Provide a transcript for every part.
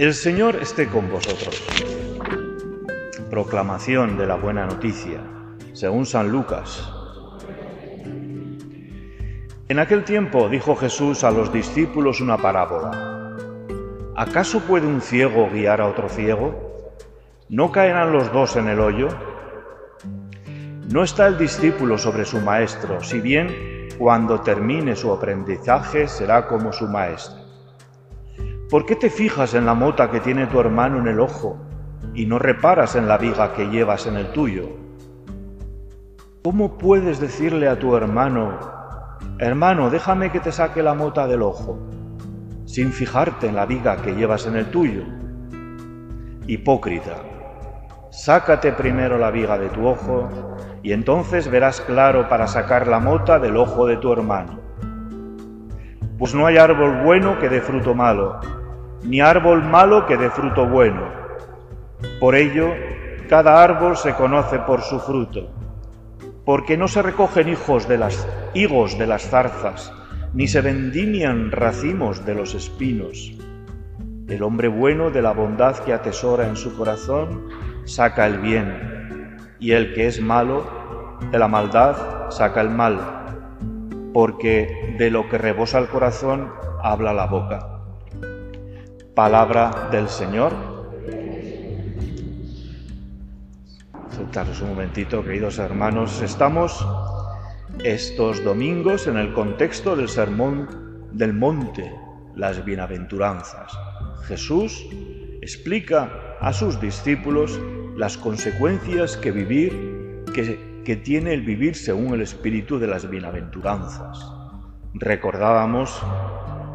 El Señor esté con vosotros. Proclamación de la buena noticia, según San Lucas. En aquel tiempo dijo Jesús a los discípulos una parábola. ¿Acaso puede un ciego guiar a otro ciego? ¿No caerán los dos en el hoyo? No está el discípulo sobre su maestro, si bien cuando termine su aprendizaje será como su maestro. ¿Por qué te fijas en la mota que tiene tu hermano en el ojo y no reparas en la viga que llevas en el tuyo? ¿Cómo puedes decirle a tu hermano, hermano, déjame que te saque la mota del ojo, sin fijarte en la viga que llevas en el tuyo? Hipócrita, sácate primero la viga de tu ojo y entonces verás claro para sacar la mota del ojo de tu hermano. Pues no hay árbol bueno que dé fruto malo, ni árbol malo que dé fruto bueno. Por ello, cada árbol se conoce por su fruto, porque no se recogen hijos de las higos de las zarzas, ni se vendimian racimos de los espinos. El hombre bueno de la bondad que atesora en su corazón saca el bien, y el que es malo de la maldad saca el mal, porque de lo que rebosa el corazón habla la boca. Palabra del Señor. Sentaros un momentito, queridos hermanos. Estamos estos domingos en el contexto del Sermón del Monte, las Bienaventuranzas. Jesús explica a sus discípulos las consecuencias que vivir, que, que tiene el vivir según el espíritu de las bienaventuranzas. Recordábamos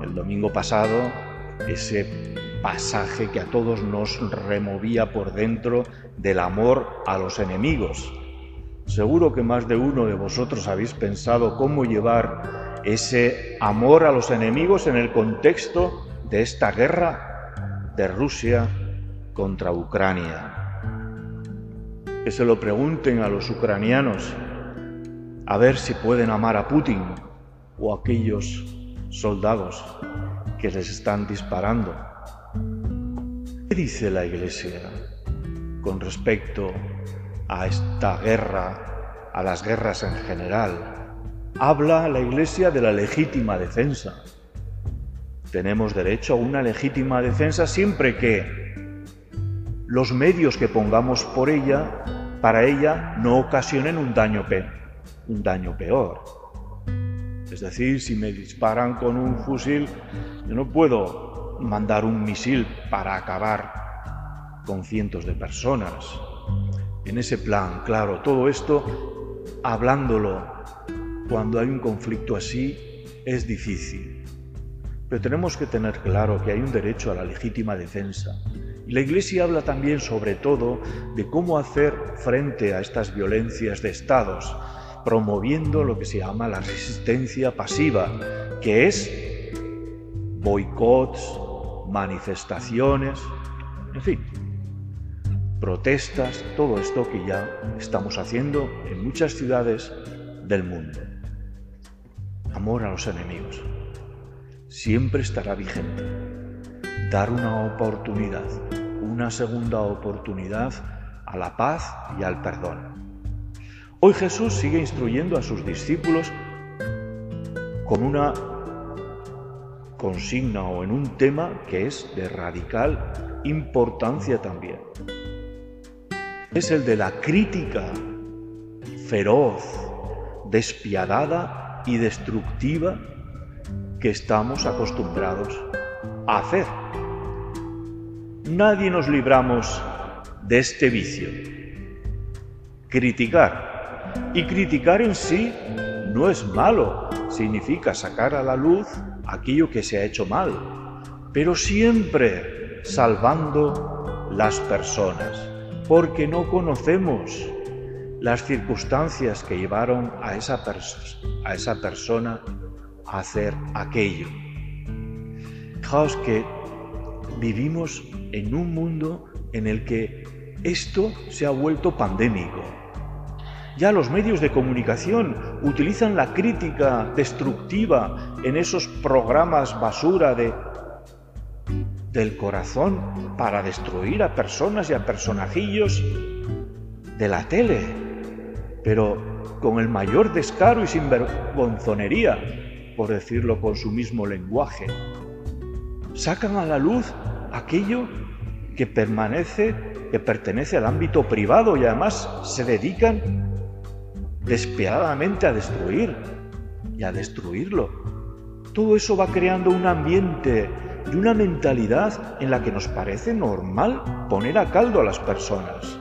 el domingo pasado ese pasaje que a todos nos removía por dentro del amor a los enemigos. Seguro que más de uno de vosotros habéis pensado cómo llevar ese amor a los enemigos en el contexto de esta guerra de Rusia contra Ucrania. Que se lo pregunten a los ucranianos a ver si pueden amar a Putin o a aquellos soldados que les están disparando. ¿Qué dice la Iglesia con respecto a esta guerra, a las guerras en general? Habla la Iglesia de la legítima defensa. Tenemos derecho a una legítima defensa siempre que los medios que pongamos por ella, para ella, no ocasionen un daño, un daño peor. Es decir, si me disparan con un fusil, yo no puedo mandar un misil para acabar con cientos de personas. En ese plan, claro, todo esto, hablándolo cuando hay un conflicto así, es difícil. Pero tenemos que tener claro que hay un derecho a la legítima defensa. Y la Iglesia habla también sobre todo de cómo hacer frente a estas violencias de estados, promoviendo lo que se llama la resistencia pasiva, que es boicots, manifestaciones, en fin, protestas, todo esto que ya estamos haciendo en muchas ciudades del mundo. Amor a los enemigos. Siempre estará vigente. Dar una oportunidad, una segunda oportunidad a la paz y al perdón. Hoy Jesús sigue instruyendo a sus discípulos con una consigna o en un tema que es de radical importancia también. Es el de la crítica feroz, despiadada y destructiva que estamos acostumbrados a hacer. Nadie nos libramos de este vicio. Criticar y criticar en sí no es malo, significa sacar a la luz aquello que se ha hecho mal, pero siempre salvando las personas, porque no conocemos las circunstancias que llevaron a esa, persona a hacer aquello. Fijaos que vivimos en un mundo en el que esto se ha vuelto pandémico ya los medios de comunicación utilizan la crítica destructiva en esos programas basura de, del corazón para destruir a personas y a personajillos de la tele, pero con el mayor descaro y sinvergonzonería, por decirlo con su mismo lenguaje. Sacan a la luz aquello que permanece, que pertenece al ámbito privado y además se dedican despiadadamente a destruir y a destruirlo. Todo eso va creando un ambiente y una mentalidad en la que nos parece normal poner a caldo a las personas.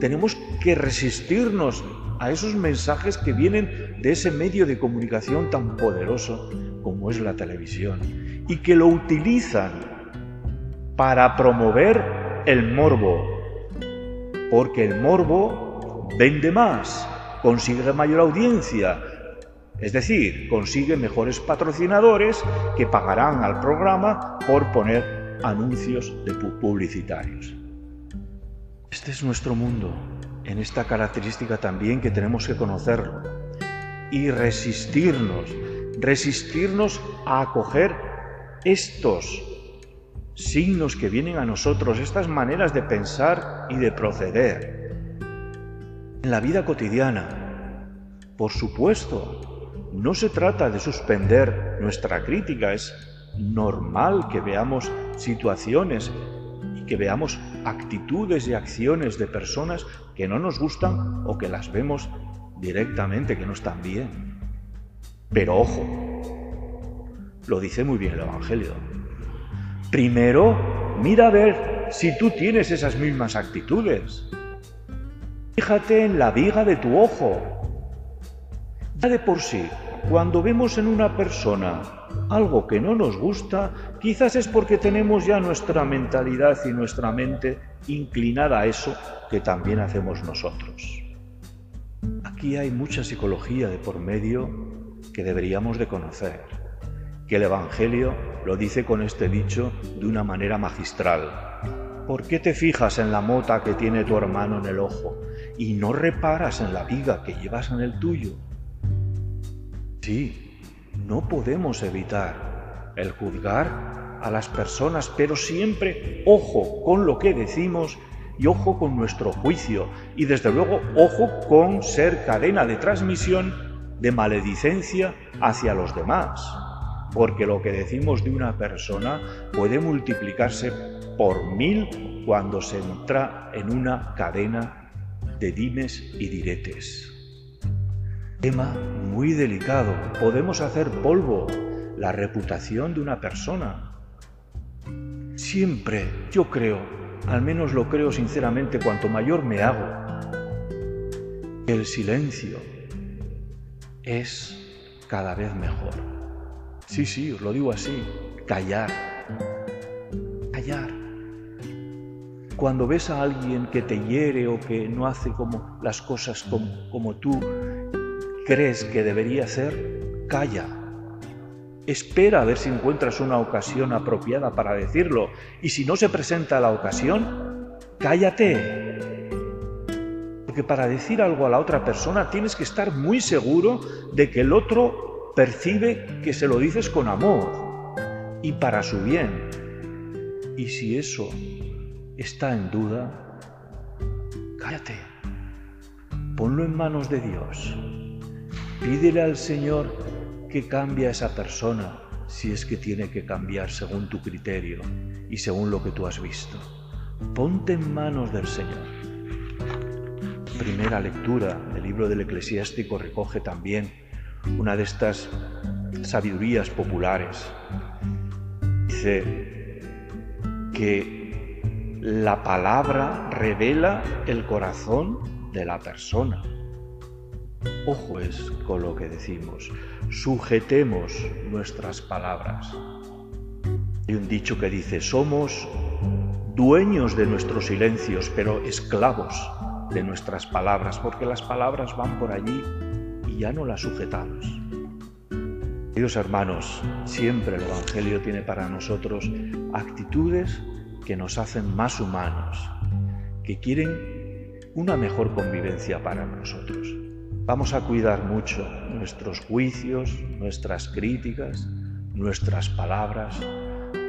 Tenemos que resistirnos a esos mensajes que vienen de ese medio de comunicación tan poderoso como es la televisión y que lo utilizan para promover el morbo, porque el morbo vende más, consigue mayor audiencia, es decir, consigue mejores patrocinadores que pagarán al programa por poner anuncios de publicitarios. Este es nuestro mundo, en esta característica también que tenemos que conocerlo y resistirnos, resistirnos a acoger estos signos que vienen a nosotros, estas maneras de pensar y de proceder. En la vida cotidiana, por supuesto, no se trata de suspender nuestra crítica, es normal que veamos situaciones y que veamos actitudes y acciones de personas que no nos gustan o que las vemos directamente que no están bien. Pero ojo, lo dice muy bien el Evangelio. Primero, mira a ver si tú tienes esas mismas actitudes. Fíjate en la viga de tu ojo ya de por sí, cuando vemos en una persona algo que no nos gusta, quizás es porque tenemos ya nuestra mentalidad y nuestra mente inclinada a eso que también hacemos nosotros. Aquí hay mucha psicología de por medio que deberíamos de conocer, que el Evangelio lo dice con este dicho de una manera magistral. ¿Por qué te fijas en la mota que tiene tu hermano en el ojo y no reparas en la viga que llevas en el tuyo? Sí, no podemos evitar el juzgar a las personas, pero siempre ojo con lo que decimos y ojo con nuestro juicio y desde luego ojo con ser cadena de transmisión de maledicencia hacia los demás, porque lo que decimos de una persona puede multiplicarse por mil cuando se entra en una cadena de dimes y diretes. Tema muy delicado. Podemos hacer polvo la reputación de una persona. Siempre, yo creo, al menos lo creo sinceramente, cuanto mayor me hago, el silencio es cada vez mejor. Sí, sí, os lo digo así, callar. Callar. Cuando ves a alguien que te hiere o que no hace como las cosas como, como tú crees que debería ser, calla. Espera a ver si encuentras una ocasión apropiada para decirlo y si no se presenta la ocasión, cállate. Porque para decir algo a la otra persona tienes que estar muy seguro de que el otro percibe que se lo dices con amor y para su bien. Y si eso está en duda, cállate. Ponlo en manos de Dios. Pídele al Señor que cambie a esa persona si es que tiene que cambiar según tu criterio y según lo que tú has visto. Ponte en manos del Señor. Primera lectura del libro del eclesiástico recoge también una de estas sabidurías populares. Dice que la palabra revela el corazón de la persona. Ojo es con lo que decimos. Sujetemos nuestras palabras. Hay un dicho que dice, somos dueños de nuestros silencios, pero esclavos de nuestras palabras, porque las palabras van por allí y ya no las sujetamos. Queridos hermanos, siempre el Evangelio tiene para nosotros actitudes que nos hacen más humanos, que quieren una mejor convivencia para nosotros. Vamos a cuidar mucho nuestros juicios, nuestras críticas, nuestras palabras,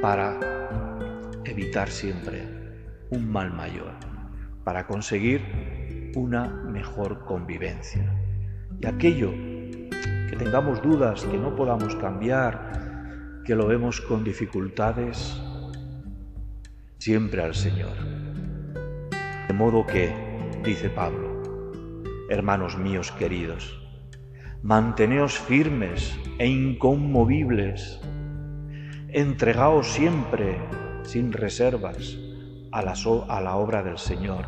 para evitar siempre un mal mayor, para conseguir una mejor convivencia. Y aquello que tengamos dudas, que no podamos cambiar, que lo vemos con dificultades, siempre al Señor. De modo que, dice Pablo, hermanos míos queridos, manteneos firmes e inconmovibles, entregaos siempre, sin reservas, a la, a la obra del Señor,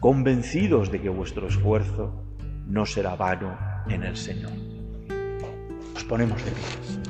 convencidos de que vuestro esfuerzo no será vano en el Señor. Nos ponemos de pie.